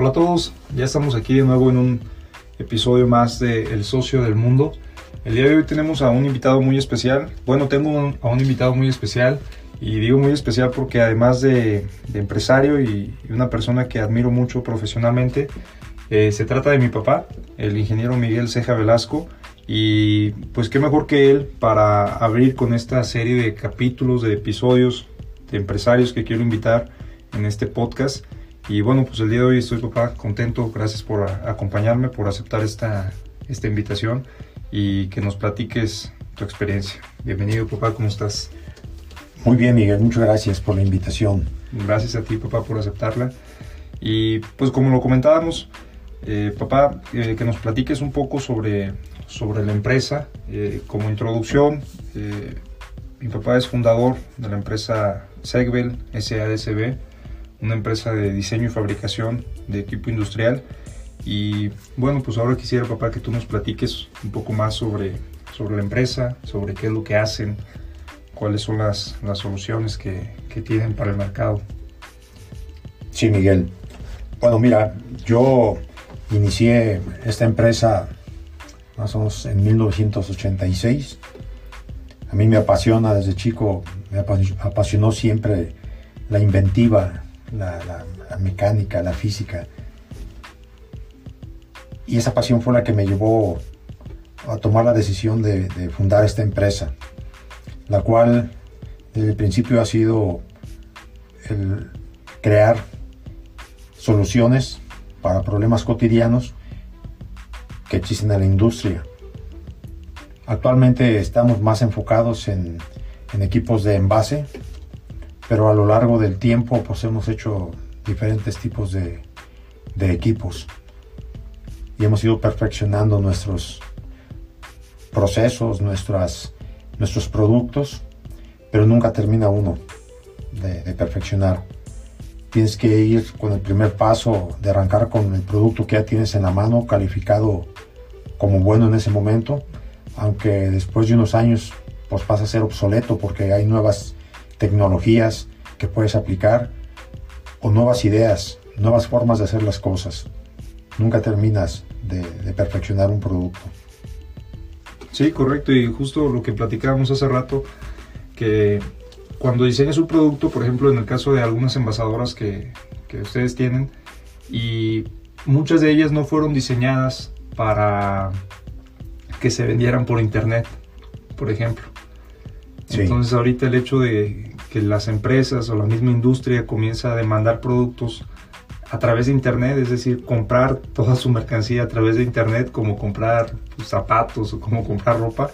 Hola a todos, ya estamos aquí de nuevo en un episodio más de El Socio del Mundo. El día de hoy tenemos a un invitado muy especial. Bueno, tengo a un invitado muy especial y digo muy especial porque además de, empresario y, una persona que admiro mucho profesionalmente, eh, se trata de mi papá, el ingeniero Miguel Ceja Velasco. Y pues qué mejor que él para abrir con esta serie de capítulos, de episodios de empresarios que quiero invitar en este podcast. Y bueno, pues el día de hoy estoy, papá, contento. Gracias por acompañarme, por aceptar esta, esta invitación y que nos platiques tu experiencia. Bienvenido, papá, ¿cómo estás? Muy bien, Miguel, muchas gracias por la invitación. Gracias a ti, papá, por aceptarla. Y pues como lo comentábamos, eh, papá, eh, que nos platiques un poco sobre, sobre la empresa. Eh, como introducción, mi papá es fundador de la empresa Segbel SADCB una empresa de diseño y fabricación de equipo industrial. Y bueno, pues ahora quisiera, papá, que tú nos platiques un poco más sobre, sobre la empresa, sobre qué es lo que hacen, cuáles son las, las soluciones que, que tienen para el mercado. Sí, Miguel. Bueno, mira, yo inicié esta empresa más o menos en 1986. A mí me apasiona desde chico, me apasionó siempre la inventiva, la, mecánica, la física. Y esa pasión fue la que me llevó a tomar la decisión de, fundar esta empresa, la cual desde el principio ha sido crear soluciones para problemas cotidianos que existen en la industria. Actualmente estamos más enfocados en, en equipos de envase, pero a lo largo del tiempo pues hemos hecho diferentes tipos de, equipos y hemos ido perfeccionando nuestros procesos, nuestras, nuestros productos, pero nunca termina uno de, de, perfeccionar. Tienes que ir con el primer paso de arrancar con el producto que ya tienes en la mano, calificado como bueno en ese momento, aunque después de unos años pues pasa a ser obsoleto porque hay nuevas tecnologías que puedes aplicar o nuevas ideas, nuevas formas de hacer las cosas. Nunca terminas de, perfeccionar un producto. Sí, correcto. Y justo lo que platicábamos hace rato, que cuando diseñas un producto, por ejemplo, en el caso de algunas envasadoras que, que ustedes tienen, y muchas de ellas no fueron diseñadas para que se vendieran por internet, por ejemplo. Entonces ahorita el hecho de que las empresas o la misma industria comienza a demandar productos a través de internet, es decir, comprar toda su mercancía a través de internet, como comprar pues, zapatos o como comprar ropa,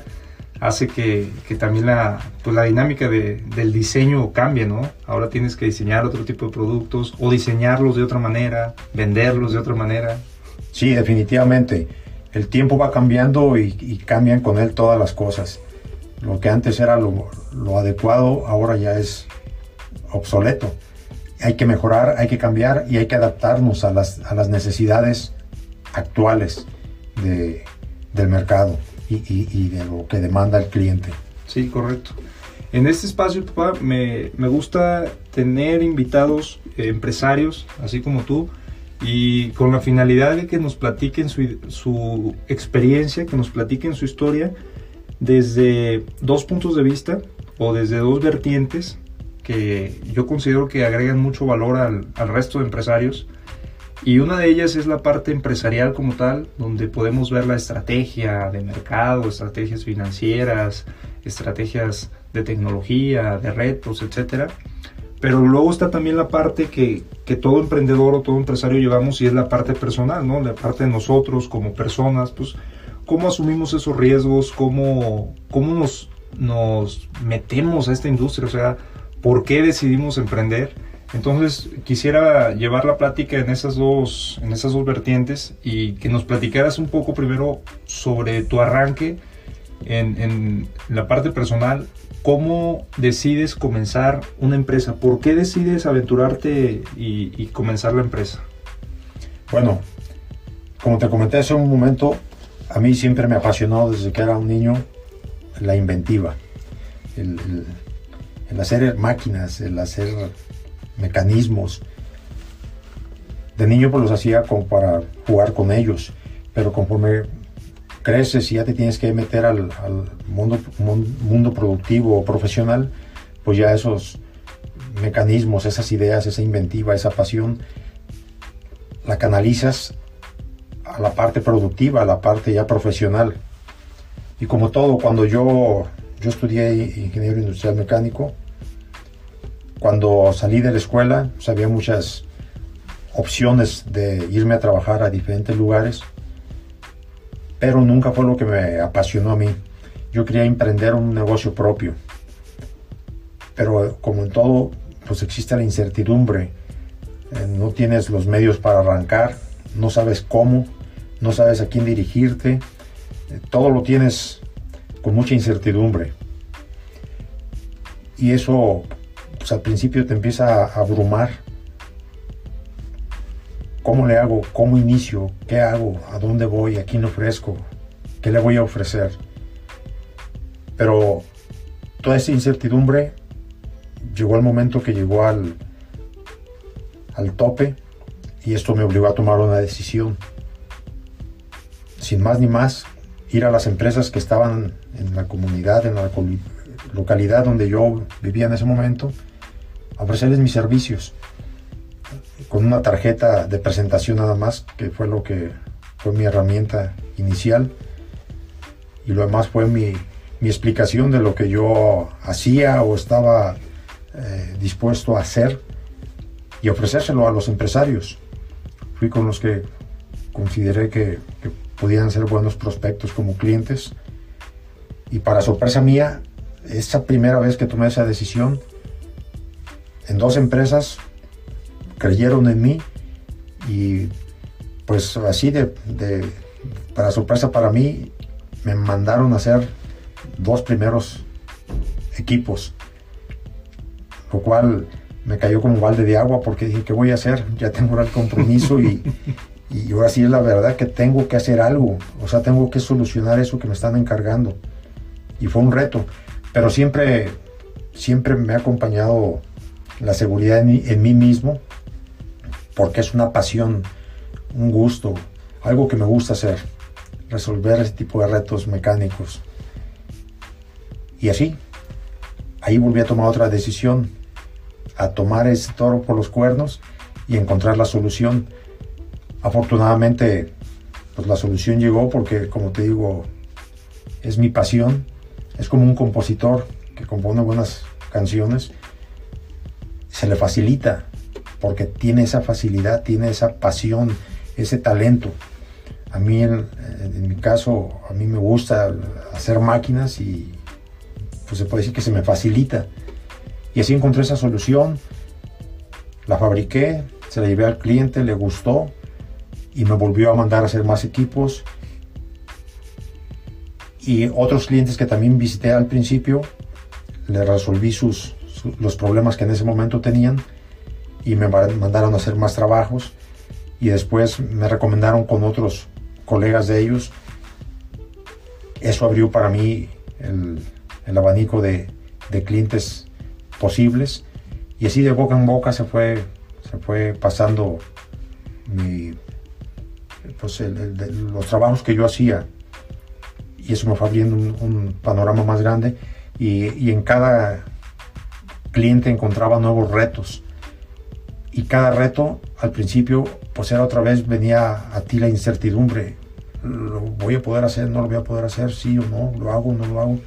hace que, también la, pues, la dinámica del diseño cambie, ¿no? Ahora tienes que diseñar otro tipo de productos o diseñarlos de otra manera, venderlos de otra manera. Sí, definitivamente. El tiempo va cambiando y cambian con él todas las cosas lo que antes era lo, adecuado, ahora ya es obsoleto. Hay que mejorar, hay que cambiar y hay que adaptarnos a las, necesidades actuales del mercado y, de lo que demanda el cliente. Sí, correcto. En este espacio, papá, me, gusta tener invitados eh, empresarios, así como tú, y con la finalidad de que nos platiquen su, su experiencia, que nos platiquen su historia desde dos puntos de vista o desde dos vertientes que yo considero que agregan mucho valor al, resto de empresarios. Y una de ellas es la parte empresarial como tal, donde podemos ver la estrategia de mercado, estrategias financieras, estrategias de tecnología, de retos, etc. Pero luego está también la parte que, que, todo emprendedor o todo empresario llevamos y es la parte personal, ¿no? La parte de nosotros como personas, pues cómo asumimos esos riesgos, cómo, cómo nos, nos metemos a esta industria, o sea, por qué decidimos emprender. Entonces quisiera llevar la plática en esas dos, en esas dos vertientes y que nos platicaras un poco primero sobre tu arranque en, en la parte personal, cómo decides comenzar una empresa, por qué decides aventurarte y, y comenzar la empresa. Bueno, como te comenté hace un momento, a mí siempre me apasionó desde que era un niño la inventiva, el, hacer máquinas, el hacer mecanismos. De niño pues los hacía para jugar con ellos, pero conforme creces y ya te tienes que meter al, mundo, mundo productivo o profesional, pues ya esos mecanismos, esas ideas, esa inventiva, esa pasión, la canalizas a la parte productiva, a la parte ya profesional. Y como todo, cuando yo, yo estudié ingeniero industrial mecánico, cuando salí de la escuela, pues había muchas opciones de irme a trabajar a diferentes lugares, pero nunca fue lo que me apasionó a mí. Yo quería emprender un negocio propio, pero como en todo, pues existe la incertidumbre. Eh, no tienes los medios para arrancar, no sabes cómo, no sabes a quién dirigirte, eh, todo lo tienes con mucha incertidumbre. Y eso pues al principio te empieza a abrumar. ¿Cómo le hago? ¿Cómo inicio? ¿Qué hago? ¿A dónde voy? ¿A quién ofrezco? ¿Qué le voy a ofrecer? Pero toda esa incertidumbre llegó el momento que llegó al, al tope y esto me obligó a tomar una decisión. Sin más ni más, ir a las empresas que estaban en la comunidad, en la localidad donde yo vivía en ese momento, ofrecerles mis servicios con una tarjeta de presentación nada más, que fue lo que fue mi herramienta inicial. Y lo demás fue mi, mi explicación de lo que yo hacía o estaba eh, dispuesto a hacer y ofrecérselo a los empresarios. Fui con los que consideré que, que podían ser buenos prospectos como clientes. Y para sorpresa mía, esa primera vez que tomé esa decisión, en dos empresas creyeron en mí y pues así de, para sorpresa para mí me mandaron a hacer dos primeros equipos lo cual me cayó como balde de agua porque dije, ¿qué voy a hacer? Ya tengo el compromiso y, y ahora sí es la verdad que tengo que hacer algo, o sea, tengo que solucionar eso que me están encargando. Y fue un reto, pero siempre, siempre me ha acompañado la seguridad en, mí mismo, porque es una pasión, un gusto, algo que me gusta hacer, resolver ese tipo de retos mecánicos. Y así, ahí volví a tomar otra decisión, a tomar ese toro por los cuernos y encontrar la solución. Afortunadamente, pues la solución llegó porque, como te digo, es mi pasión. Es como un compositor que compone buenas canciones se le facilita porque tiene esa facilidad, tiene esa pasión, ese talento. A mí, en, mi caso, a mí me gusta hacer máquinas y pues se puede decir que se me facilita. Y así encontré esa solución, la fabriqué, se la llevé al cliente, le gustó y me volvió a mandar a hacer más equipos. Y otros clientes que también visité al principio, le resolví sus, los problemas que en ese momento tenían y me mandaron a hacer más trabajos y después me recomendaron con otros colegas de ellos. Eso abrió para mí el, abanico de, clientes posibles y así de boca en boca se fue, se fue pasando pues los trabajos que yo hacía y eso me fue abriendo un, panorama más grande y, en cada cliente encontraba nuevos retos. Y cada reto al principio, pues era otra vez, venía a ti la incertidumbre. ¿Lo voy a poder hacer? ¿No lo voy a poder hacer? ¿Sí o no? ¿Lo hago no lo hago?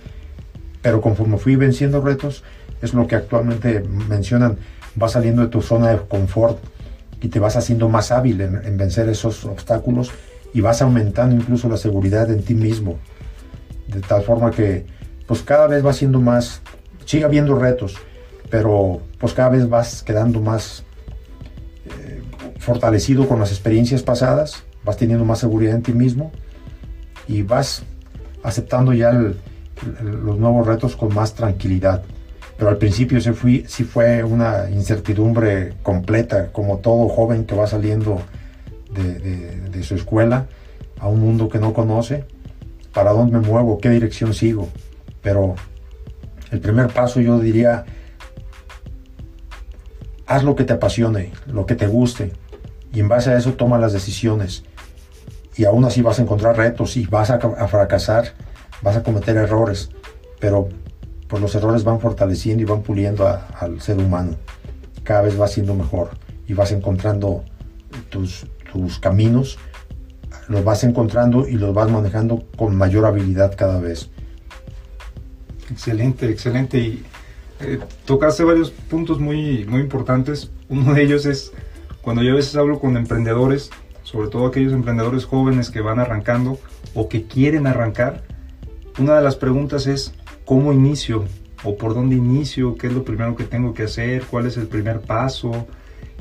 Pero conforme fui venciendo retos, es lo que actualmente mencionan, vas saliendo de tu zona de confort y te vas haciendo más hábil en, en vencer esos obstáculos y vas aumentando incluso la seguridad en ti mismo. De tal forma que pues cada vez va siendo más, sigue habiendo retos, pero pues cada vez vas quedando más eh, fortalecido con las experiencias pasadas, vas teniendo más seguridad en ti mismo y vas aceptando ya los nuevos retos con más tranquilidad. Pero al principio fui, sí fue una incertidumbre completa, como todo joven que va saliendo de, de su escuela a un mundo que no conoce, para dónde me muevo, qué dirección sigo. Pero el primer paso yo diría haz lo que te apasione, lo que te guste, y en base a eso toma las decisiones. Y aún así vas a encontrar retos y vas a, a fracasar, vas a cometer errores, pero pues los errores van fortaleciendo y van puliendo al ser humano. Cada vez va siendo mejor y vas encontrando tus, tus caminos, los vas encontrando y los vas manejando con mayor habilidad cada vez. Excelente, excelente. Y eh, tocaste varios puntos muy, muy importantes. Uno de ellos es cuando yo a veces hablo con emprendedores, sobre todo aquellos emprendedores jóvenes que van arrancando o que quieren arrancar, una de las preguntas es, ¿cómo inicio? ¿O por dónde inicio? ¿Qué es lo primero que tengo que hacer? ¿Cuál es el primer paso?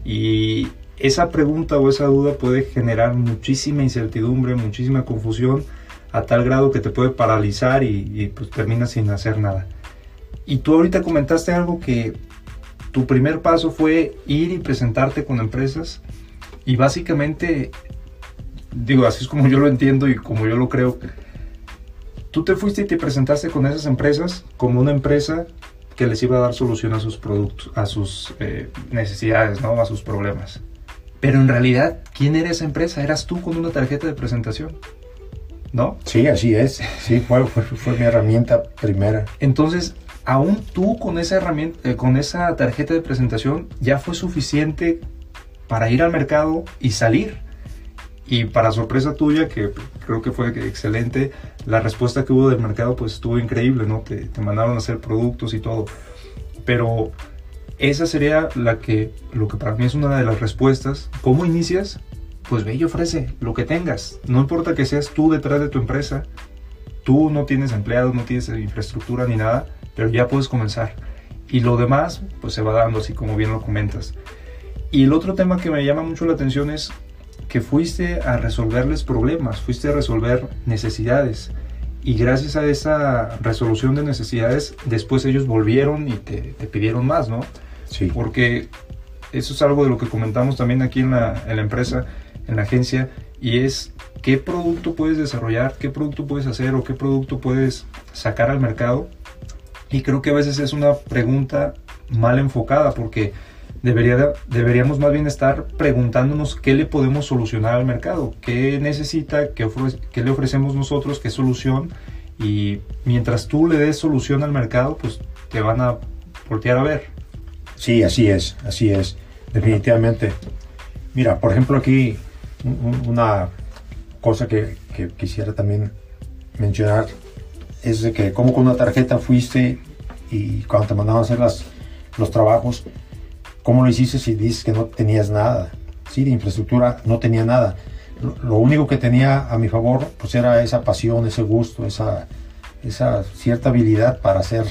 Y esa pregunta o esa duda puede generar muchísima incertidumbre, muchísima confusión, a tal grado que te puede paralizar y, pues terminas sin hacer nada. Y tú ahorita comentaste algo que tu primer paso fue ir y presentarte con empresas y básicamente, digo, así es como yo lo entiendo y como yo lo creo, tú te fuiste y te presentaste con esas empresas como una empresa que les iba a dar solución a sus productos, a sus eh, necesidades, ¿no? a sus problemas. Pero en realidad, ¿quién era esa empresa? Eras tú con una tarjeta de presentación. ¿No? Sí, así es. Sí, fue, fue, mi herramienta primera. Entonces, aún tú con esa herramienta, eh, con esa tarjeta de presentación, ya fue suficiente para ir al mercado y salir. Y para sorpresa tuya, que creo que fue excelente, la respuesta que hubo del mercado pues estuvo increíble, ¿no? Te, te mandaron a hacer productos y todo. Pero esa sería la que, lo que para mí es una de las respuestas. ¿Cómo inicias? Pues ve y ofrece lo que tengas. No importa que seas tú detrás de tu empresa, tú no tienes empleados, no tienes infraestructura ni nada, pero ya puedes comenzar. Y lo demás, pues se va dando así como bien lo comentas. Y el otro tema que me llama mucho la atención es que fuiste a resolverles problemas, fuiste a resolver necesidades. Y gracias a esa resolución de necesidades, después ellos volvieron y te, te pidieron más, ¿no? Sí. Porque eso es algo de lo que comentamos también aquí en la, en la empresa, en la agencia, y es qué producto puedes desarrollar, qué producto puedes hacer o qué producto puedes sacar al mercado. Y creo que a veces es una pregunta mal enfocada porque debería, deberíamos más bien estar preguntándonos qué le podemos solucionar al mercado, qué necesita, qué, qué le ofrecemos nosotros, qué solución. Y mientras tú le des solución al mercado, pues te van a voltear a ver. Sí, así es, así es, definitivamente. Mira, por ejemplo, aquí una cosa que, quisiera también mencionar es de que como con una tarjeta fuiste y cuando te mandaban a hacer los trabajos, ¿cómo lo hiciste si dices que no tenías nada? Sí, de infraestructura no tenía nada. Lo, único que tenía a mi favor pues era esa pasión, ese gusto, esa, esa cierta habilidad para hacer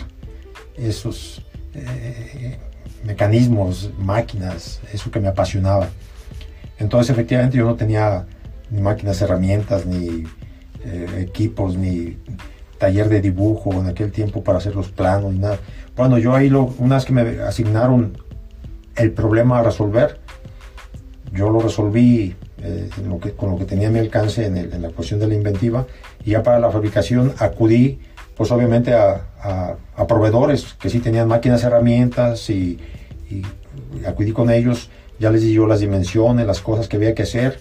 esos eh, mecanismos, máquinas, eso que me apasionaba. Entonces efectivamente yo no tenía ni máquinas, herramientas, ni eh, equipos, ni taller de dibujo en aquel tiempo para hacer los planos, ni nada. Bueno, yo ahí, lo, una que me asignaron el problema a resolver, yo lo resolví eh, lo que, con lo que tenía a mi alcance en, en, la cuestión de la inventiva y ya para la fabricación acudí pues obviamente a, a, proveedores que sí tenían máquinas, herramientas y, y, acudí con ellos, ya les di yo las dimensiones, las cosas que había que hacer,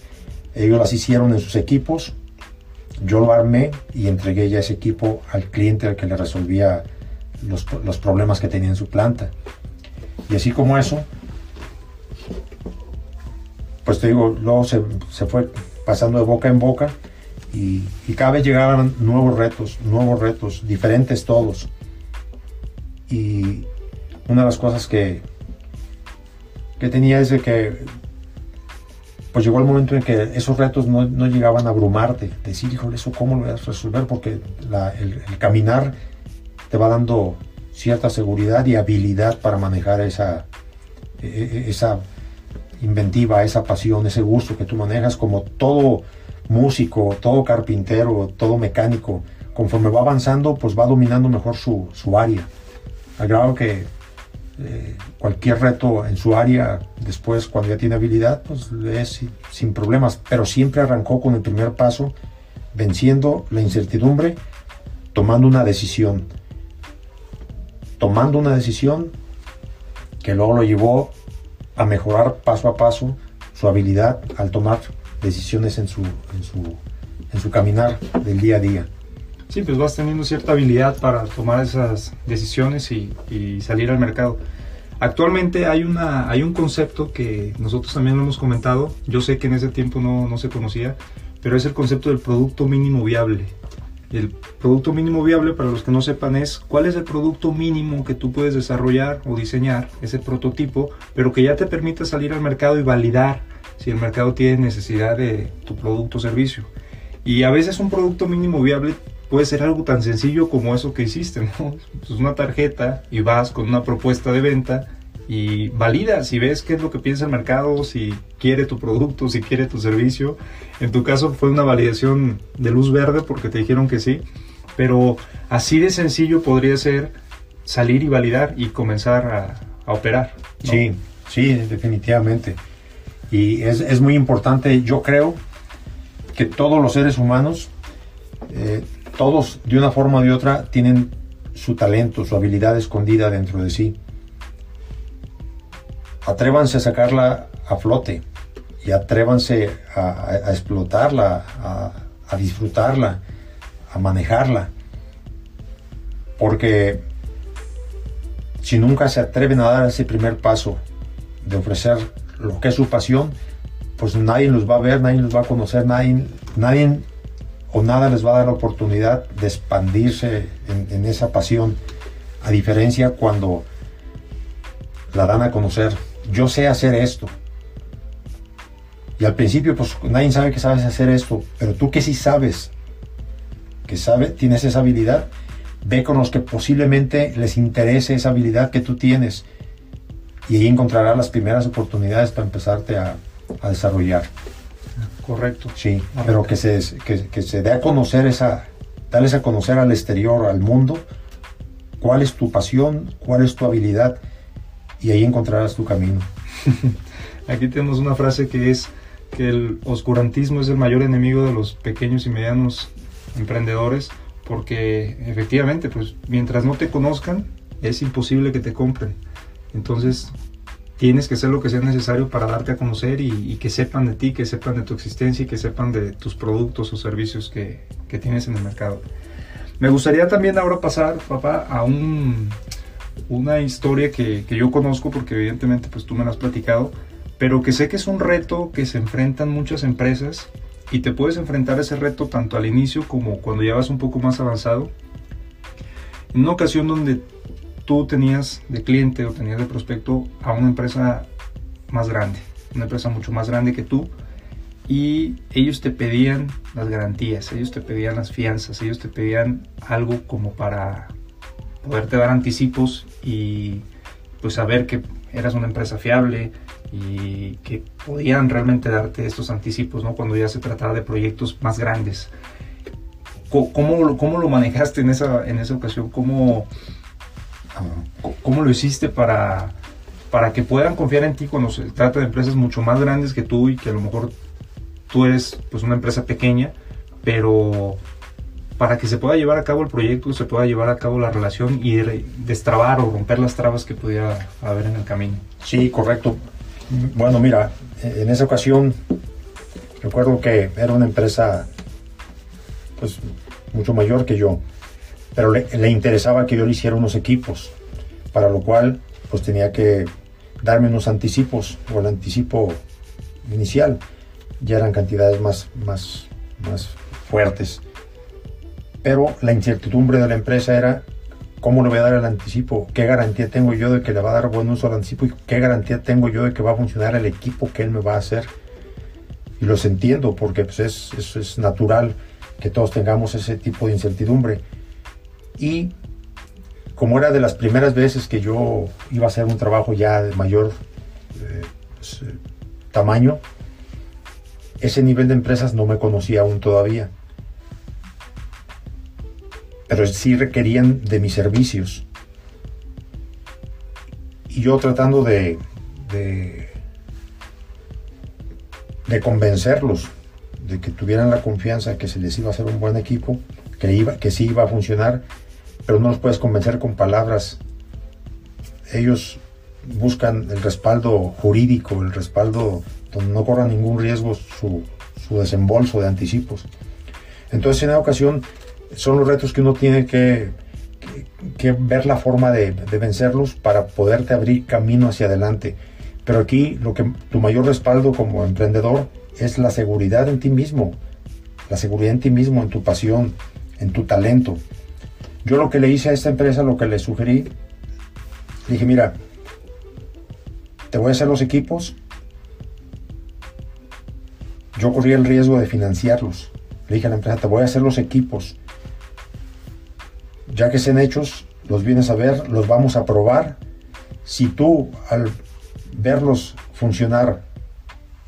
ellos las hicieron en sus equipos, yo lo armé y entregué ya ese equipo al cliente al que le resolvía los, los problemas que tenía en su planta. Y así como eso, pues te digo, luego se, fue pasando de boca en boca y, cada vez llegaban nuevos retos, nuevos retos, diferentes todos. Y una de las cosas que, que tenía es de que pues llegó el momento en que esos retos no, no llegaban a abrumarte, decir, híjole, eso cómo lo voy a resolver, porque el, caminar te va dando cierta seguridad y habilidad para manejar esa, e, e, esa inventiva, esa pasión, ese gusto que tú manejas, como todo músico, todo carpintero, todo mecánico, conforme va avanzando, pues va dominando mejor su, su área. Al grado que eh, cualquier reto en su área, después cuando ya tiene habilidad, pues es sin problemas, pero siempre arrancó con el primer paso, venciendo la incertidumbre, tomando una decisión. Tomando una decisión que luego lo llevó a mejorar paso a paso su habilidad al tomar decisiones en su, en su, en su caminar del día a día. Sí, pues vas teniendo cierta habilidad para tomar esas decisiones y, salir al mercado. Actualmente hay, una, hay un concepto que nosotros también lo hemos comentado, yo sé que en ese tiempo no, no se conocía, pero es el concepto del producto mínimo viable. El producto mínimo viable, para los que no sepan, es cuál es el producto mínimo que tú puedes desarrollar o diseñar, ese prototipo, pero que ya te permite salir al mercado y validar si el mercado tiene necesidad de tu producto o servicio. Y a veces un producto mínimo viable puede ser algo tan sencillo como eso que hiciste, ¿no? Pues una tarjeta y vas con una propuesta de venta y valida si ves qué es lo que piensa el mercado, si quiere tu producto, si quiere tu servicio. En tu caso fue una validación de luz verde porque te dijeron que sí, pero así de sencillo podría ser salir y validar y comenzar a, operar. Sí, sí, definitivamente. Y es, es, muy importante, yo creo que todos los seres humanos eh, todos de una forma de otra tienen su talento, su habilidad escondida dentro de sí. Atrévanse a sacarla a flote y atrévanse a, explotarla, a, disfrutarla, a manejarla. Porque si nunca se atreven a dar ese primer paso de ofrecer lo que es su pasión, pues nadie los va a ver, nadie los va a conocer, nadie, nadie o nada les va a dar la oportunidad de expandirse en, esa pasión, a diferencia cuando la dan a conocer. Yo sé hacer esto. Y al principio, pues nadie sabe que sabes hacer esto, pero tú que sí sabes, que sabe, tienes esa habilidad, ve con los que posiblemente les interese esa habilidad que tú tienes y ahí encontrarás las primeras oportunidades para empezarte a desarrollar. Correcto. Sí, pero que se, que, se dé a conocer esa, darles a conocer al exterior, al mundo, cuál es tu pasión, cuál es tu habilidad, y ahí encontrarás tu camino. Aquí tenemos una frase que es que el oscurantismo es el mayor enemigo de los pequeños y medianos emprendedores, porque efectivamente, pues mientras no te conozcan, es imposible que te compren. Entonces, tienes que hacer lo que sea necesario para darte a conocer y, que sepan de ti, que sepan de tu existencia y que sepan de tus productos o servicios que, que tienes en el mercado. Me gustaría también ahora pasar, papá, a un, una historia que, que, yo conozco porque evidentemente pues tú me la has platicado, pero que sé que es un reto que se enfrentan muchas empresas y te puedes enfrentar a ese reto tanto al inicio como cuando ya vas un poco más avanzado. En una ocasión donde tú tenías de cliente o tenías de prospecto a una empresa más grande, una empresa mucho más grande que tú, y ellos te pedían las garantías, ellos te pedían las fianzas, ellos te pedían algo como para poderte dar anticipos y pues saber que eras una empresa fiable y que podían realmente darte estos anticipos, ¿no? Cuando ya se trataba de proyectos más grandes. ¿Cómo, cómo lo manejaste en esa, en esa ocasión? ¿Cómo, ¿Cómo lo hiciste para, para que puedan confiar en ti cuando se trata de empresas mucho más grandes que tú y que a lo mejor tú eres pues una empresa pequeña, pero para que se pueda llevar a cabo el proyecto, se pueda llevar a cabo la relación y destrabar o romper las trabas que pudiera haber en el camino. Sí, correcto. Bueno, mira, en esa ocasión recuerdo que era una empresa pues mucho mayor que yo pero le, interesaba que yo le hiciera unos equipos, para lo cual pues tenía que darme unos anticipos o el anticipo inicial. Ya eran cantidades más, más, más fuertes. Pero la incertidumbre de la empresa era cómo le voy a dar el anticipo, qué garantía tengo yo de que le va a dar buen uso al anticipo y qué garantía tengo yo de que va a funcionar el equipo que él me va a hacer. Y los entiendo porque pues, es, es natural que todos tengamos ese tipo de incertidumbre y como era de las primeras veces que yo iba a hacer un trabajo ya de mayor eh, pues, eh, tamaño, ese nivel de empresas no me conocía aún todavía. Pero sí requerían de mis servicios. Y yo tratando de, de, convencerlos de que tuvieran la confianza que se les iba a hacer un buen equipo, que, iba, que sí iba a funcionar, pero no los puedes convencer con palabras. Ellos buscan el respaldo jurídico, el respaldo donde no corra ningún riesgo su, su desembolso de anticipos. Entonces en esa ocasión son los retos que uno tiene que, ver la forma de, de, vencerlos para poderte abrir camino hacia adelante. Pero aquí lo que tu mayor respaldo como emprendedor es la seguridad en ti mismo, la seguridad en ti mismo, en tu pasión, en tu talento. Yo lo que le hice a esta empresa, lo que le sugerí, le dije, mira, te voy a hacer los equipos. Yo corría el riesgo de financiarlos. Le dije a la empresa, te voy a hacer los equipos. Ya que estén hechos, los vienes a ver, los vamos a probar. Si tú al verlos funcionar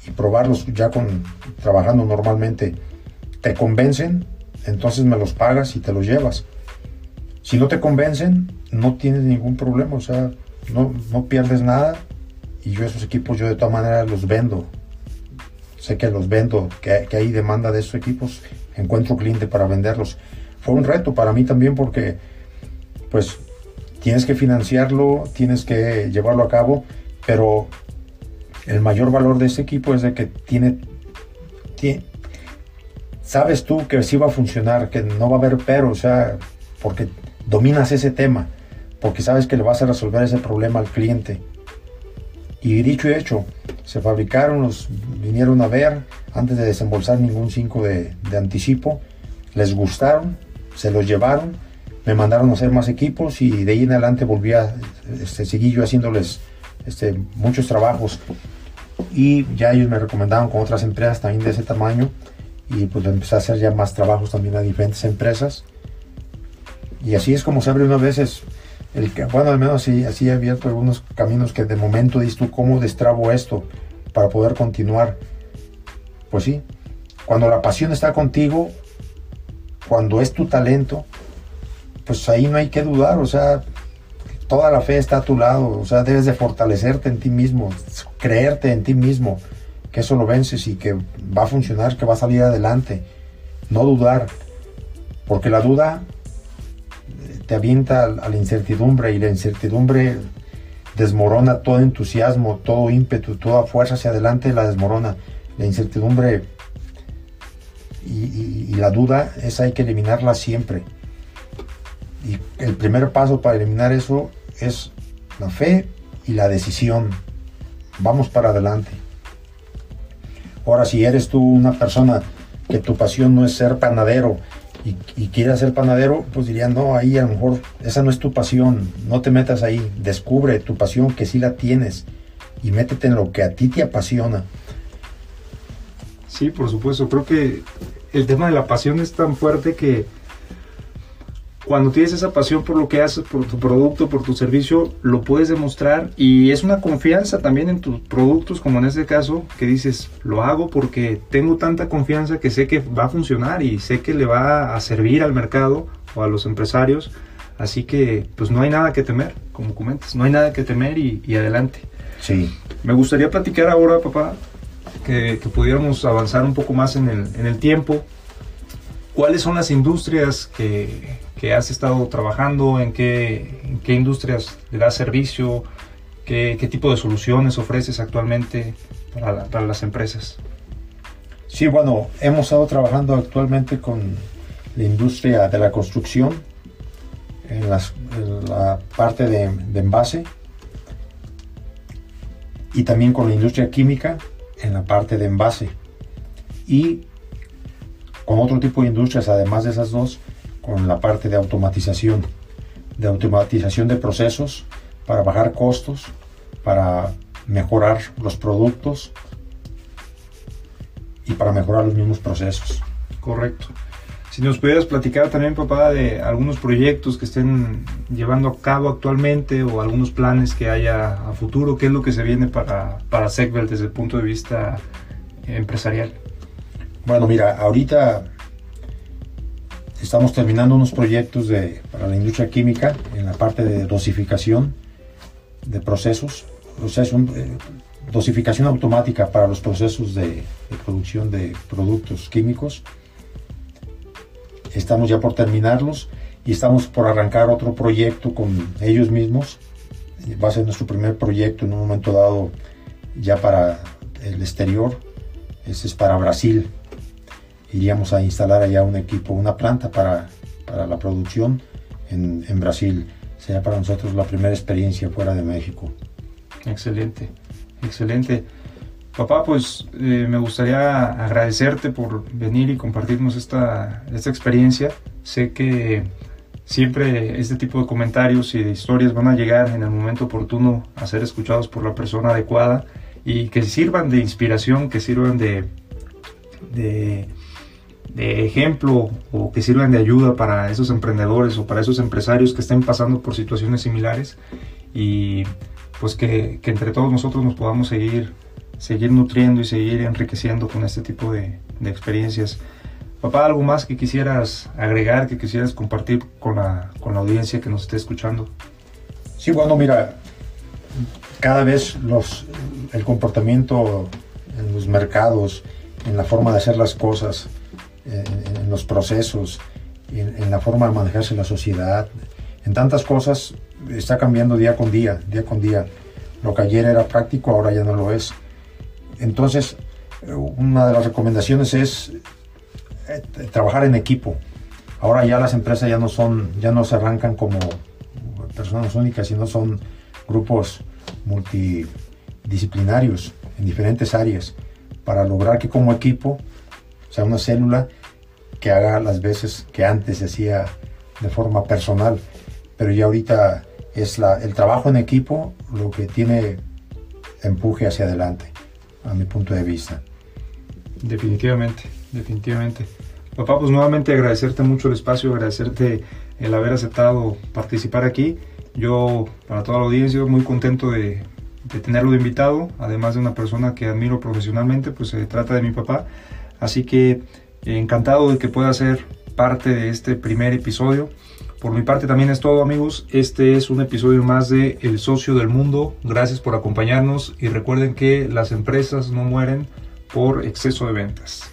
y probarlos ya con trabajando normalmente te convencen, entonces me los pagas y te los llevas. Si no te convencen, no tienes ningún problema, o sea, no, no pierdes nada y yo esos equipos yo de todas maneras los vendo. Sé que los vendo, que, que hay demanda de esos equipos, encuentro cliente para venderlos. Fue un reto para mí también porque pues tienes que financiarlo, tienes que llevarlo a cabo, pero el mayor valor de este equipo es de que tiene, sabes tú que sí va a funcionar, que no va a haber pero, o sea, porque dominas ese tema, porque sabes que le vas a resolver ese problema al cliente. Y dicho y hecho, se fabricaron, los vinieron a ver antes de desembolsar ningún 5 de, de, anticipo, les gustaron, se los llevaron, me mandaron a hacer más equipos y de ahí en adelante volví a este, yo haciéndoles este, muchos trabajos. Y ya ellos me recomendaron con otras empresas también de ese tamaño y pues empecé a hacer ya más trabajos también a diferentes empresas. Y así es como se abre una veces el bueno al menos así, así he abierto algunos caminos que de momento dices tú cómo destrabo esto para poder continuar pues sí cuando la pasión está contigo cuando es tu talento pues ahí no hay que dudar o sea toda la fe está a tu lado, o sea, debes de fortalecerte en ti mismo, creerte en ti mismo, que eso lo vences y que va a funcionar, que va a salir adelante. No dudar, porque la duda te avienta a la incertidumbre y la incertidumbre desmorona todo entusiasmo, todo ímpetu, toda fuerza hacia adelante la desmorona. La incertidumbre y, y la duda, esa hay que eliminarla siempre. Y el primer paso para eliminar eso es la fe y la decisión. Vamos para adelante. Ahora, si eres tú una persona que tu pasión no es ser panadero y, quieres ser panadero, pues diría, no, ahí a lo mejor esa no es tu pasión, no te metas ahí, descubre tu pasión que sí la tienes y métete en lo que a ti te apasiona. Sí, por supuesto, creo que el tema de la pasión es tan fuerte que cuando tienes esa pasión por lo que haces, por tu producto, por tu servicio, lo puedes demostrar y es una confianza también en tus productos, como en este caso, que dices, lo hago porque tengo tanta confianza que sé que va a funcionar y sé que le va a servir al mercado o a los empresarios. Así que pues no hay nada que temer, como comentas, no hay nada que temer y, adelante. Sí. Me gustaría platicar ahora, papá, que, pudiéramos avanzar un poco más en el, en el tiempo. ¿Cuáles son las industrias que, que has estado trabajando, en qué, qué industrias le das servicio, qué, qué, tipo de soluciones ofreces actualmente para, para, las empresas. Sí, bueno, hemos estado trabajando actualmente con la industria de la construcción, en, las, en la parte de, de envase, y también con la industria química en la parte de envase. Y con otro tipo de industrias, además de esas dos, con la parte de automatización, de automatización de procesos para bajar costos, para mejorar los productos y para mejorar los mismos procesos. Correcto. Si nos pudieras platicar también, papá, de algunos proyectos que estén llevando a cabo actualmente o algunos planes que haya a futuro, ¿qué es lo que se viene para, para Segvel desde el punto de vista empresarial? Bueno, mira, ahorita Estamos terminando unos proyectos de, para la industria química en la parte de dosificación de procesos, eh, dosificación automática para los procesos de, producción de productos químicos. Estamos ya por terminarlos y estamos por arrancar otro proyecto con ellos mismos, Va a ser nuestro primer proyecto en un momento dado ya para el exterior. Ese es para Brasil. Iríamos a instalar allá un equipo, una planta para, para la producción en, en Brasil. Sería para nosotros la primera experiencia fuera de México. Excelente, excelente. Papá, pues eh, me gustaría agradecerte por venir y compartirnos esta, esta experiencia. Sé que siempre este tipo de comentarios y de historias van a llegar en el momento oportuno a ser escuchados por la persona adecuada y que sirvan de inspiración, que sirvan de, de, de, ejemplo o que sirvan de ayuda para esos emprendedores o para esos empresarios que estén pasando por situaciones similares y pues que, que entre todos nosotros nos podamos seguir, seguir nutriendo y seguir enriqueciendo con este tipo de, experiencias. Papá, ¿algo más que quisieras agregar, que quisieras compartir con la, con la audiencia que nos esté escuchando? Sí, bueno, mira, cada vez los, el comportamiento en los mercados, en la forma de hacer las cosas, en, los procesos, en, la forma de manejarse la sociedad, en tantas cosas está cambiando día con día, día con día. Lo que ayer era práctico ahora ya no lo es. Entonces, una de las recomendaciones es eh, trabajar en equipo. Ahora ya las empresas ya no son, ya no se arrancan como personas únicas, sino son grupos multidisciplinarios en diferentes áreas para lograr que como equipo sea una célula que haga las veces que antes hacía de forma personal, pero ya ahorita es la, el trabajo en equipo lo que tiene empuje hacia adelante, a mi punto de vista. Definitivamente, definitivamente. Papá, pues nuevamente agradecerte mucho el espacio, agradecerte el haber aceptado participar aquí. Yo, para toda la audiencia, muy contento de, de tenerlo de invitado, además de una persona que admiro profesionalmente, pues se trata de mi papá. Así que encantado de que pueda ser parte de este primer episodio. Por mi parte también es todo amigos, este es un episodio más de El Socio del Mundo, gracias por acompañarnos y recuerden que las empresas no mueren por exceso de ventas.